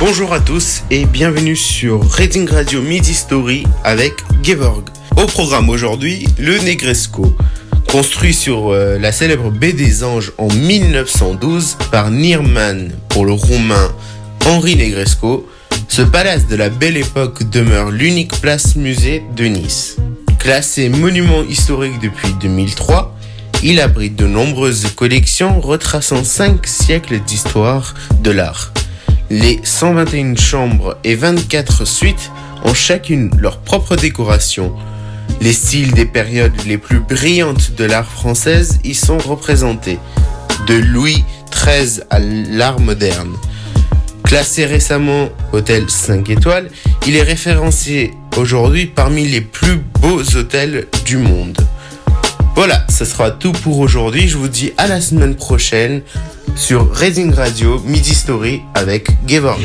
Bonjour à tous et bienvenue sur Reading Radio Midi Story avec Gevorg. Au programme aujourd'hui, le Negresco. Construit sur euh, la célèbre baie des Anges en 1912 par Nierman pour le roumain Henri Negresco, ce palace de la belle époque demeure l'unique place musée de Nice. Classé monument historique depuis 2003, il abrite de nombreuses collections retraçant 5 siècles d'histoire de l'art. Les 121 chambres et 24 suites ont chacune leur propre décoration. Les styles des périodes les plus brillantes de l'art française y sont représentés, de Louis XIII à l'art moderne. Classé récemment hôtel 5 étoiles, il est référencé aujourd'hui parmi les plus beaux hôtels du monde. Ce sera tout pour aujourd'hui. Je vous dis à la semaine prochaine sur Reading Radio Midi Story avec Gevor.